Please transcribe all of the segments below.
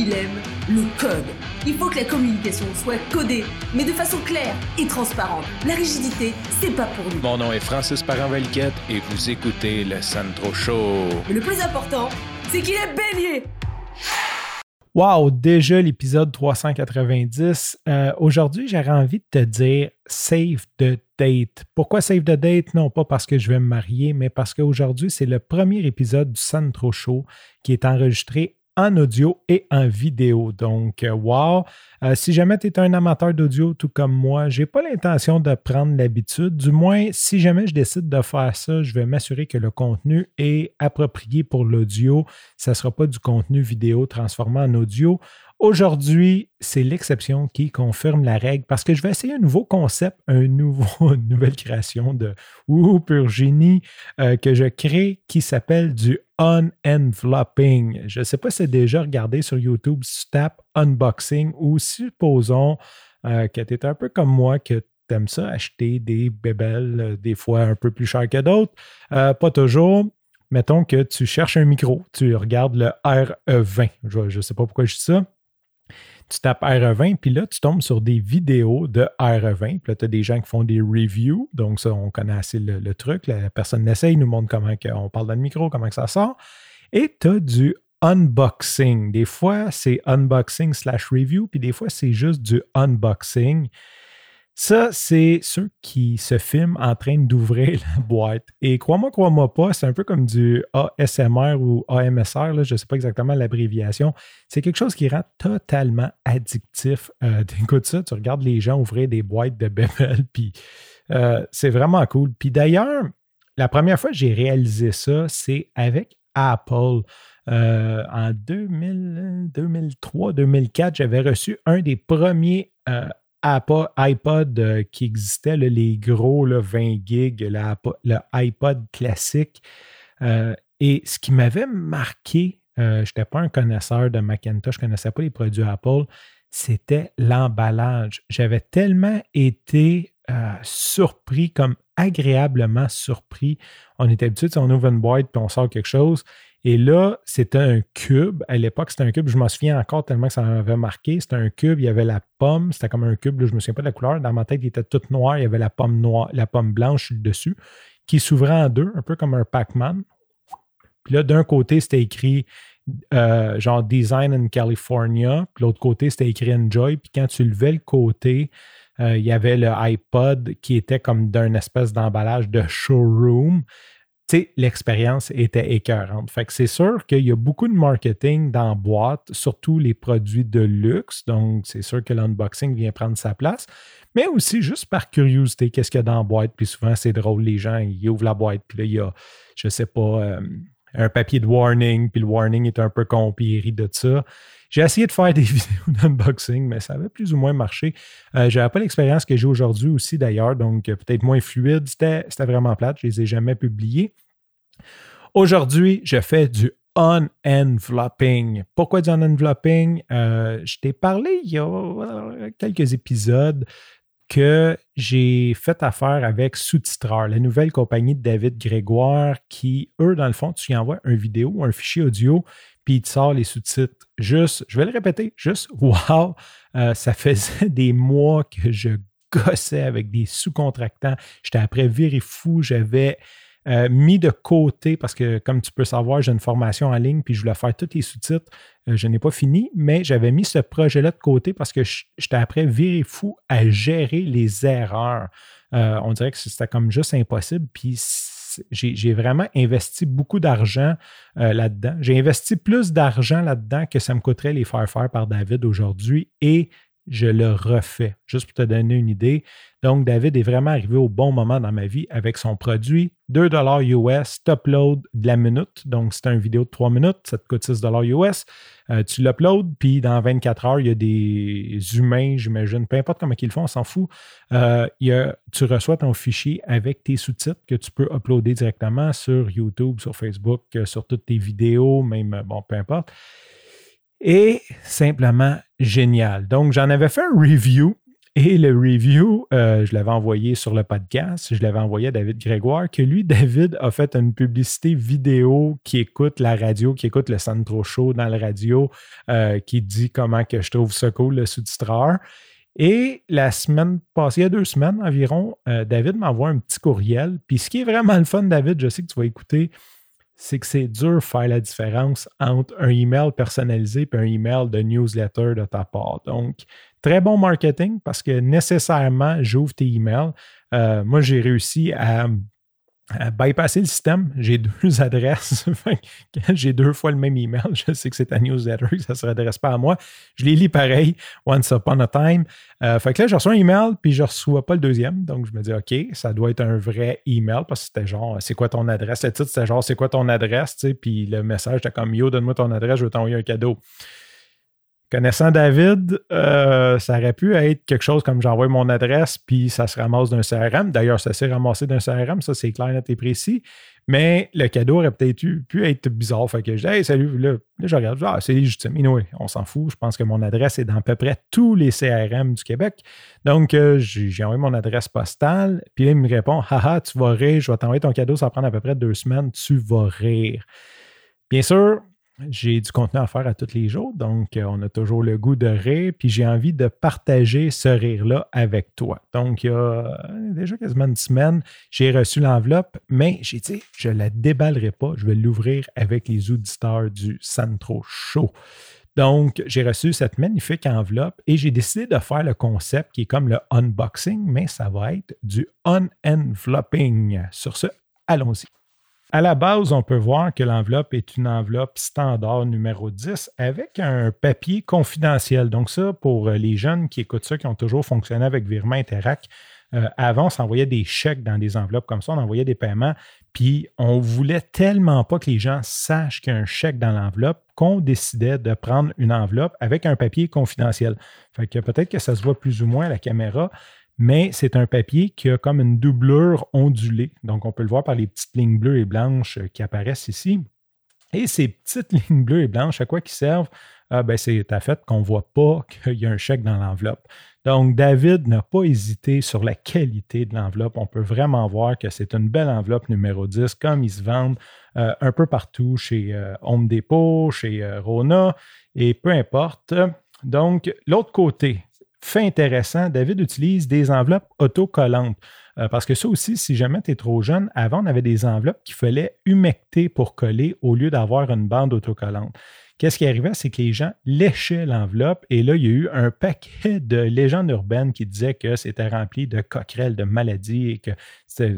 il aime le code. Il faut que la communication soit codée, mais de façon claire et transparente. La rigidité, c'est pas pour nous. Mon nom est Francis Parent-Valquette et vous écoutez le Sandro Show. Mais le plus important, c'est qu'il est bélier. Wow, déjà l'épisode 390. Euh, aujourd'hui, j'aurais envie de te dire save the date. Pourquoi save the date? Non pas parce que je vais me marier, mais parce qu'aujourd'hui, c'est le premier épisode du Sandro Show qui est enregistré en audio et en vidéo. Donc, euh, wow! Euh, si jamais tu es un amateur d'audio tout comme moi, je n'ai pas l'intention de prendre l'habitude. Du moins, si jamais je décide de faire ça, je vais m'assurer que le contenu est approprié pour l'audio. Ça ne sera pas du contenu vidéo transformé en audio. Aujourd'hui, c'est l'exception qui confirme la règle parce que je vais essayer un nouveau concept, un nouveau, une nouvelle création de Woohoo Pur Génie euh, que je crée qui s'appelle du unenveloping. Je ne sais pas si c'est déjà regardé sur YouTube, si tu unboxing ou supposons euh, que tu es un peu comme moi, que tu aimes ça, acheter des bébelles, euh, des fois un peu plus cher que d'autres. pas toujours mettons que tu cherches un micro, tu regardes le RE20. Je ne sais pas pourquoi je dis ça tu tapes RE20, puis là, tu tombes sur des vidéos de RE20. Puis là, tu as des gens qui font des reviews. Donc, ça, on connaît assez le, truc. La personne l'essaye, nous montre comment on parle dans le micro, comment que ça sort. Et tu as du unboxing. Des fois, c'est unboxing slash review, puis des fois, c'est juste du unboxing. Ça, c'est ceux qui se filment en train d'ouvrir la boîte. Et crois-moi, crois-moi pas, c'est un peu comme du ASMR ou AMSR, je ne sais pas exactement l'abréviation. C'est quelque chose qui rend totalement addictif. Euh, Écoute ça, tu regardes les gens ouvrir des boîtes de bébelles, puis euh, c'est vraiment cool. Puis d'ailleurs, la première fois que j'ai réalisé ça, c'est avec Apple. Euh, en 2003-2004, j'avais reçu un des premiers euh, iPod euh, qui existait, les gros 20 gigs, le, iPod classique. Euh, et ce qui m'avait marqué, euh, je n'étais pas un connaisseur de Macintosh, je ne connaissais pas les produits Apple, c'était l'emballage. J'avais tellement été surpris, comme agréablement surpris. On était habitué, on ouvre une boîte puis on sort quelque chose. Et là, c'était un cube. À l'époque, c'était un cube. Je m'en souviens encore tellement que ça m'avait marqué. C'était un cube. Il y avait la pomme. C'était comme un cube. je ne me souviens pas de la couleur. Dans ma tête, il était tout noir. Il y avait la pomme noire, la pomme blanche dessus, qui s'ouvrait en deux, un peu comme un Pac-Man. Puis là, d'un côté, c'était écrit euh, genre Design in California. Puis l'autre côté, c'était écrit Enjoy. Puis quand tu levais le côté, euh, il y avait le iPod qui était comme d'un espèce d'emballage de showroom l'expérience était écœurante. Fait que c'est sûr qu'il y a beaucoup de marketing dans boîte, surtout les produits de luxe. Donc, c'est sûr que l'unboxing vient prendre sa place. Mais aussi, juste par curiosité, qu'est-ce qu'il y a dans la boîte? Puis souvent, c'est drôle, les gens, ils ouvrent la boîte, puis là, il y a, je sais pas, euh, un papier de warning, puis le warning est un peu rit de ça. J'ai essayé de faire des vidéos d'unboxing, mais ça avait plus ou moins marché. Euh, je n'avais pas l'expérience que j'ai aujourd'hui aussi d'ailleurs, donc euh, peut-être moins fluide. C'était vraiment plate, je ne les ai jamais publiés. Aujourd'hui, je fais du unenveloping. Pourquoi du unenveloping? Euh, je t'ai parlé il y a quelques épisodes que j'ai fait affaire avec Sous-Titreur, la nouvelle compagnie de David Grégoire, qui, eux, dans le fond, tu y envoies une vidéo, un fichier audio, puis il te sort les sous-titres. Juste, je vais le répéter, juste, wow! Euh, ça faisait des mois que je gossais avec des sous-contractants. J'étais après viré fou, j'avais euh, mis de côté, parce que comme tu peux savoir, j'ai une formation en ligne, puis je voulais faire tous les sous-titres. Euh, je n'ai pas fini, mais j'avais mis ce projet-là de côté parce que j'étais après viré fou à gérer les erreurs. on dirait que c'était comme juste impossible. Puis j'ai vraiment investi beaucoup d'argent euh, là-dedans. J'ai investi plus d'argent là-dedans que ça me coûterait les faire faire par David aujourd'hui et je le refais, juste pour te donner une idée. Donc, David est vraiment arrivé au bon moment dans ma vie avec son produit. 2 US, top load de la minute. Donc, c'est une vidéo de 3 minutes, ça te coûte 6 US. Euh, tu l'uploads, puis dans 24 heures, il y a des humains, j'imagine, peu importe comment ils le font, on s'en fout. Euh, tu reçois ton fichier avec tes sous-titres que tu peux uploader directement sur YouTube, sur Facebook, euh, sur toutes tes vidéos, même, bon, peu importe. Et simplement génial. Donc, j'en avais fait un review Et le review, euh, je l'avais envoyé sur le podcast, je l'avais envoyé à David Grégoire, que lui, David, a fait une publicité vidéo qui écoute la radio, qui écoute le Sandro Show dans la radio, euh, qui dit comment que je trouve ça cool, le sous-titreur. Et la semaine passée, il y a deux semaines environ, euh, David m'envoie un petit courriel. Puis ce qui est vraiment le fun, David, je sais que tu vas écouter, c'est que c'est dur de faire la différence entre un email personnalisé et un email de newsletter de ta part. Donc, Très bon marketing parce que nécessairement, j'ouvre tes emails. Euh, moi, j'ai réussi à, bypasser le système. J'ai deux adresses. j'ai deux fois le même email. Je sais que c'est ta newsletter, que ça ne se redresse pas à moi. Je les lis pareil, once upon a time. Euh, fait que là, je reçois un email, puis je ne reçois pas le deuxième. Donc, je me dis, OK, ça doit être un vrai email parce que c'était genre, c'est quoi ton adresse? Le titre, c'était genre, c'est quoi ton adresse? puis le message était comme, yo, donne-moi ton adresse, je vais t'envoyer un cadeau. Connaissant David, euh, ça aurait pu être quelque chose comme j'envoie mon adresse, puis ça se ramasse d'un CRM. D'ailleurs, ça s'est ramassé d'un CRM, ça c'est clair, net et précis. Mais le cadeau aurait peut-être pu être bizarre. Fait que je dis, hey, salut, là, je regarde, ah, c'est légitime. Anyway, on s'en fout. Je pense que mon adresse est dans à peu près tous les CRM du Québec. Donc, euh, j'ai envoyé mon adresse postale. Puis là, il me répond, haha, tu vas rire, je vais t'envoyer ton cadeau, ça va prendre à peu près deux semaines, tu vas rire. Bien sûr, j'ai du contenu à faire à tous les jours, donc euh, on a toujours le goût de rire, puis j'ai envie de partager ce rire-là avec toi. Donc, il y a euh, déjà quasiment une semaine, j'ai reçu l'enveloppe, mais j'ai dit, je ne la déballerai pas, je vais l'ouvrir avec les auditeurs du Santro Show. Donc, j'ai reçu cette magnifique enveloppe et j'ai décidé de faire le concept qui est comme le unboxing, mais ça va être du unenveloping. Sur ce, allons-y. À la base, on peut voir que l'enveloppe est une enveloppe standard numéro 10 avec un papier confidentiel. Donc ça, pour euh, les jeunes qui écoutent ça, qui ont toujours fonctionné avec Virement Interac, euh, avant, on s'envoyait des chèques dans des enveloppes comme ça, on envoyait des paiements, puis on voulait tellement pas que les gens sachent qu'il y a un chèque dans l'enveloppe qu'on décidait de prendre une enveloppe avec un papier confidentiel. Fait que peut-être que ça se voit plus ou moins à la caméra, mais c'est un papier qui a comme une doublure ondulée. Donc, on peut le voir par les petites lignes bleues et blanches euh, qui apparaissent ici. Et ces petites lignes bleues et blanches, à quoi qu'ils servent? Ah, ben, c'est à fait qu'on ne voit pas qu'il y a un chèque dans l'enveloppe. Donc, David n'a pas hésité sur la qualité de l'enveloppe. On peut vraiment voir que c'est une belle enveloppe numéro 10, comme ils se vendent euh, un peu partout chez euh, Home Depot, chez Rona, et peu importe. Donc, l'autre côté, fait intéressant, David utilise des enveloppes autocollantes. Euh, parce que ça aussi, si jamais tu es trop jeune, avant, on avait des enveloppes qu'il fallait humecter pour coller au lieu d'avoir une bande autocollante. Qu'est-ce qui arrivait? C'est que les gens léchaient l'enveloppe et là, il y a eu un paquet de légendes urbaines qui disaient que c'était rempli de coquerelles, de maladies et que,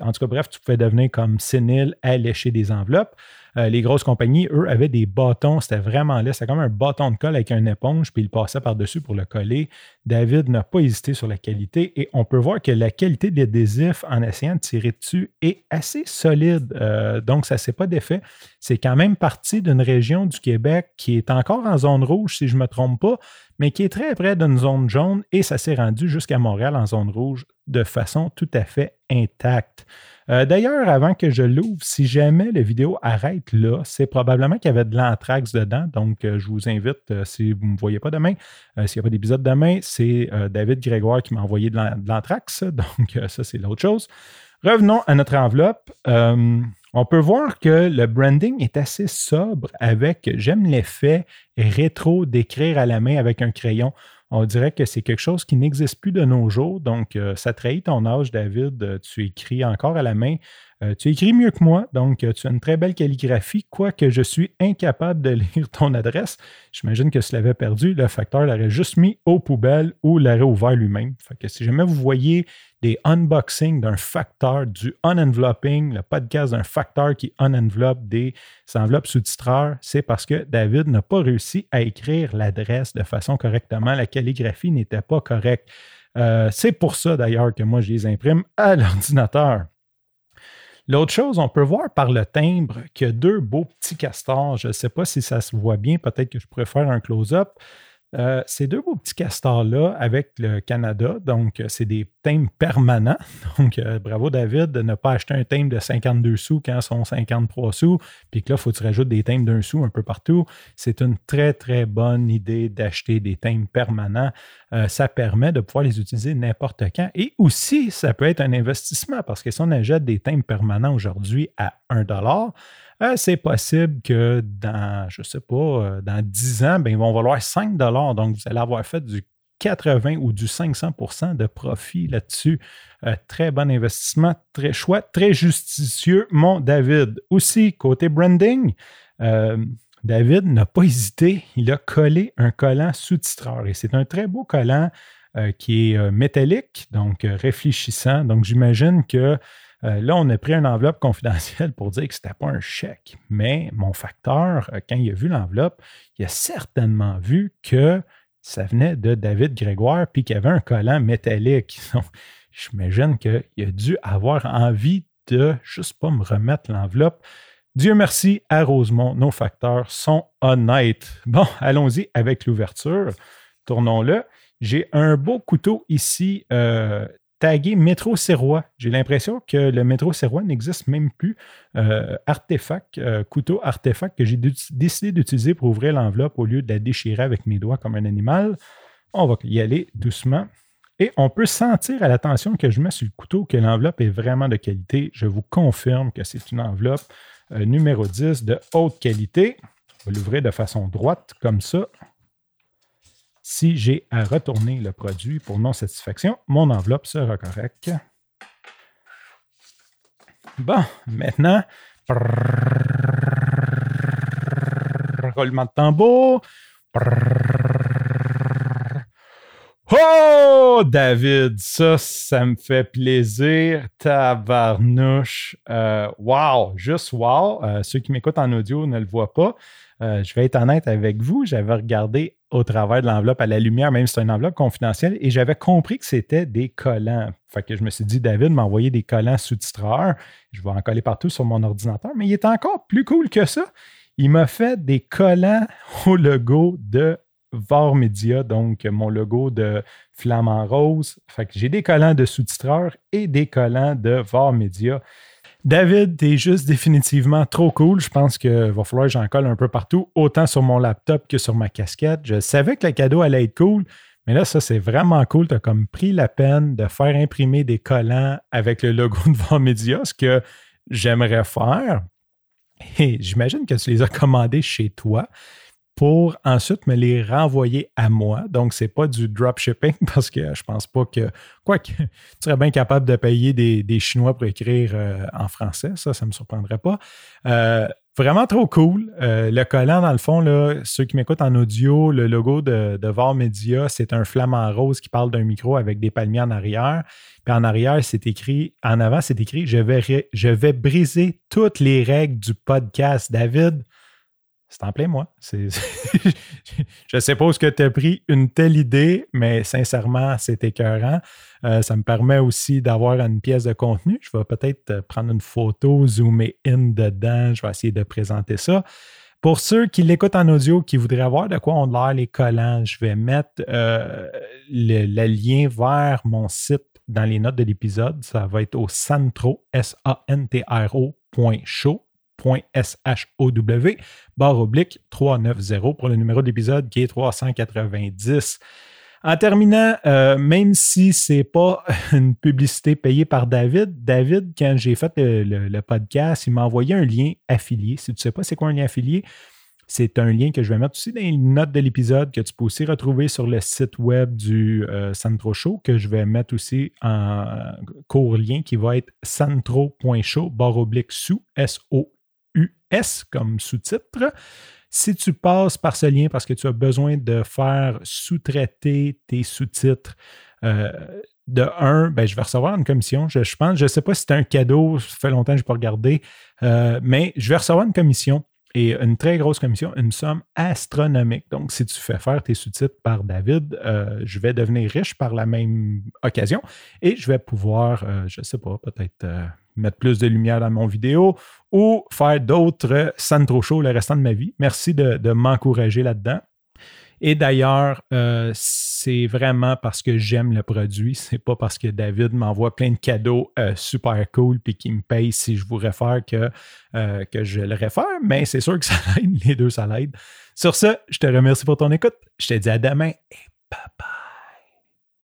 en tout cas, bref, tu pouvais devenir comme sénile à lécher des enveloppes. Euh, les grosses compagnies, eux, avaient des bâtons. C'était vraiment laid. C'était comme un bâton de colle avec une éponge, puis ils passaient par-dessus pour le coller. David n'a pas hésité sur la qualité et on peut voir que la qualité de l'adhésif en essayant de tirer dessus est assez solide. Euh, donc, ça ne s'est pas d'effet. C'est quand même parti d'une région du Québec qui est encore en zone rouge, si je ne me trompe pas, mais qui est très près d'une zone jaune et ça s'est rendu jusqu'à Montréal en zone rouge de façon tout à fait intacte. Euh, d'ailleurs, avant que je l'ouvre, si jamais la vidéo arrête là, c'est probablement qu'il y avait de l'anthrax dedans. Donc, euh, je vous invite, euh, si vous ne me voyez pas demain, s'il n'y a pas d'épisode demain, c'est David Grégoire qui m'a envoyé de l'anthrax. Donc, ça, c'est l'autre chose. Revenons à notre enveloppe. On peut voir que le branding est assez sobre avec, j'aime l'effet rétro d'écrire à la main avec un crayon on dirait que c'est quelque chose qui n'existe plus de nos jours. Donc, euh, ça trahit ton âge, David. Euh, tu écris encore à la main. Euh, tu écris mieux que moi, donc tu as une très belle calligraphie, quoique je suis incapable de lire ton adresse. J'imagine que si tu l'avais perdu, le facteur l'aurait juste mis aux poubelles ou l'aurait ouvert lui-même. Fait si jamais vous voyez des unboxings d'un facteur, du unenveloping, le podcast d'un facteur qui unenveloppe des enveloppes sous-titreurs, c'est parce que David n'a pas réussi à écrire l'adresse de façon correctement. La calligraphie n'était pas correcte. Euh, c'est pour ça d'ailleurs que moi je les imprime à l'ordinateur. L'autre chose, on peut voir par le timbre qu'il y a deux beaux petits castors. Je ne sais pas si ça se voit bien, peut-être que je pourrais faire un close-up. Euh, ces deux beaux petits castors-là avec le Canada, donc euh, c'est des thèmes permanents. Donc euh, bravo David de ne pas acheter un thème de 52 sous quand sont 53 sous, puis que là, il faut que tu rajoutes des thèmes d'un sou un peu partout. C'est une très, très bonne idée d'acheter des thèmes permanents. ça permet de pouvoir les utiliser n'importe quand. Et aussi, ça peut être un investissement parce que si on achète des thèmes permanents aujourd'hui à 1 euh, c'est possible que dans, je ne sais pas, dans 10 ans, ben, ils vont valoir 5 Donc, vous allez avoir fait du 80 ou du 500% de profit là-dessus. Euh, très bon investissement, très chouette, très justicieux, mon David. Aussi, côté branding, David n'a pas hésité. Il a collé un collant sous-titreur et c'est un très beau collant qui est métallique, donc réfléchissant. Donc, j'imagine que euh, là, on a pris une enveloppe confidentielle pour dire que ce n'était pas un chèque. Mais mon facteur, euh, quand il a vu l'enveloppe, il a certainement vu que ça venait de David Grégoire puis qu'il y avait un collant métallique. J'imagine qu'il a dû avoir envie de juste pas me remettre l'enveloppe. Dieu merci à Rosemont, nos facteurs sont honnêtes. Bon, allons-y avec l'ouverture. Tournons-le. J'ai un beau couteau ici euh, tagué métro serrois. J'ai l'impression que le métro serrois n'existe même plus. Euh, artefact, euh, couteau artefact que j'ai décidé d'utiliser pour ouvrir l'enveloppe au lieu de la déchirer avec mes doigts comme un animal. On va y aller doucement. Et on peut sentir à l'attention que je mets sur le couteau que l'enveloppe est vraiment de qualité. Je vous confirme que c'est une enveloppe euh, numéro 10 de haute qualité. On va l'ouvrir de façon droite comme ça si j'ai à retourner le produit pour non-satisfaction, mon enveloppe sera correcte. Bon, maintenant, roulement de tambour. Oh, David, ça, ça me fait plaisir. Tabarnouche. Euh, wow, juste wow. Euh, ceux qui m'écoutent en audio ne le voient pas. Euh, je vais être honnête avec vous, j'avais regardé au travers de l'enveloppe à la lumière, même si c'est une enveloppe confidentielle, et j'avais compris que c'était des collants. Fait que je me suis dit, David m'a envoyé des collants sous-titreurs. Je vais en coller partout sur mon ordinateur, mais il est encore plus cool que ça. Il m'a fait des collants au logo de VAR Media, donc mon logo de Flamand Rose. Fait j'ai des collants de sous-titreurs et des collants de VAR Media. David, t'es juste définitivement trop cool. Je pense qu'il va falloir que j'en colle un peu partout, autant sur mon laptop que sur ma casquette. Je savais que le cadeau allait être cool, mais là, ça, c'est vraiment cool. Tu as comme pris la peine de faire imprimer des collants avec le logo de VAR ce que j'aimerais faire. Et j'imagine que tu les as commandés chez toi pour ensuite me les renvoyer à moi. Donc, ce n'est pas du dropshipping parce que je pense pas que. Quoique, tu serais bien capable de payer des, Chinois pour écrire euh, en français, ça, ça ne me surprendrait pas. Euh, vraiment trop cool. Euh, le collant, dans le fond, là, ceux qui m'écoutent en audio, le logo de, de VAR Media, c'est un flamant rose qui parle d'un micro avec des palmiers en arrière. Puis en arrière, c'est écrit, en avant, c'est écrit je vais briser toutes les règles du podcast. David, c'est en plein moi. je suppose que tu as pris une telle idée, mais sincèrement, c'est écœurant. Euh, ça me permet aussi d'avoir une pièce de contenu. Je vais peut-être euh, prendre une photo, zoomer in dedans. Je vais essayer de présenter ça. Pour ceux qui l'écoutent en audio, qui voudraient avoir de quoi on l'air les collants, je vais mettre euh, le, lien vers mon site dans les notes de l'épisode. Ça va être au santro, S-A-N-T-R-O, show barre oblique 390 pour le numéro d'épisode qui est 390. En terminant, euh, même si ce n'est pas une publicité payée par David, David, quand j'ai fait le, podcast, il m'a envoyé un lien affilié. Si tu ne sais pas c'est quoi un lien affilié, c'est un lien que je vais mettre aussi dans les notes de l'épisode que tu peux aussi retrouver sur le site web du euh, Santro Show, que je vais mettre aussi en court lien qui va être santro.show, barre oblique sous, S-O US comme sous-titre. Si tu passes par ce lien parce que tu as besoin de faire sous-traiter tes sous-titres, euh, de un, ben, je vais recevoir une commission. Je, pense, je ne sais pas si c'est un cadeau, ça fait longtemps que je n'ai pas regardé, euh, mais je vais recevoir une commission et une très grosse commission, une somme astronomique. Donc, si tu fais faire tes sous-titres par David, euh, je vais devenir riche par la même occasion et je vais pouvoir, je ne sais pas, peut-être mettre plus de lumière dans mon vidéo ou faire d'autres trop Show le restant de ma vie. Merci de, m'encourager là-dedans. Et d'ailleurs, euh, c'est vraiment parce que j'aime le produit. C'est pas parce que David m'envoie plein de cadeaux euh, super cool puis qu'il me paye si je vous réfère que, euh, que je le réfère. Mais c'est sûr que ça l'aide. Les deux, ça l'aide. Sur ce, je te remercie pour ton écoute. Je te dis à demain et bye bye.